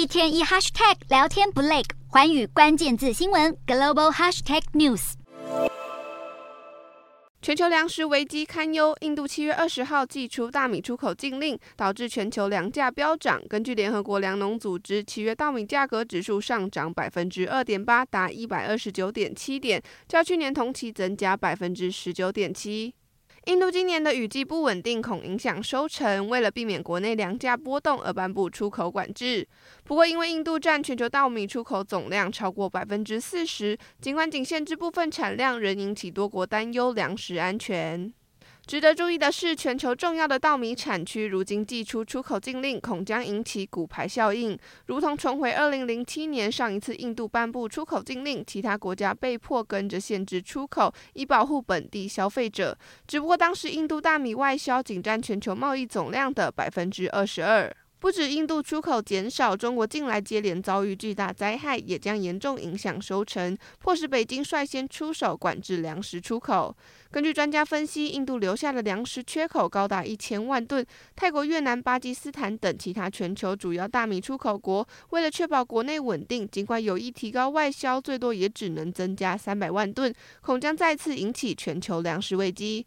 一天一 hashtag 聊天不累，寰宇关键字新闻 global hashtag news。全球粮食危机堪忧，印度七月二十号祭出大米出口禁令，导致全球粮价飙涨。根据联合国粮农组织，七月稻米价格指数上涨百分之二点八，达一百二十九点七点，较去年同期增加百分之十九点七。印度今年的雨季不稳定，恐影响收成。为了避免国内粮价波动而颁布出口管制。不过，因为印度占全球稻米出口总量超过百分之四十，尽管仅限制部分产量，仍引起多国担忧粮食安全。值得注意的是，全球重要的稻米产区如今祭出出口禁令，恐将引起骨牌效应，如同重回二零零七年上一次印度颁布出口禁令，其他国家被迫跟着限制出口，以保护本地消费者。只不过当时印度大米外销仅占全球贸易总量的百分之二十二。不止印度出口减少，中国近来接连遭遇巨大灾害，也将严重影响收成，迫使北京率先出手管制粮食出口。根据专家分析，印度留下的粮食缺口高达一千万吨。泰国、越南、巴基斯坦等其他全球主要大米出口国，为了确保国内稳定，尽管有意提高外销，最多也只能增加三百万吨，恐将再次引起全球粮食危机。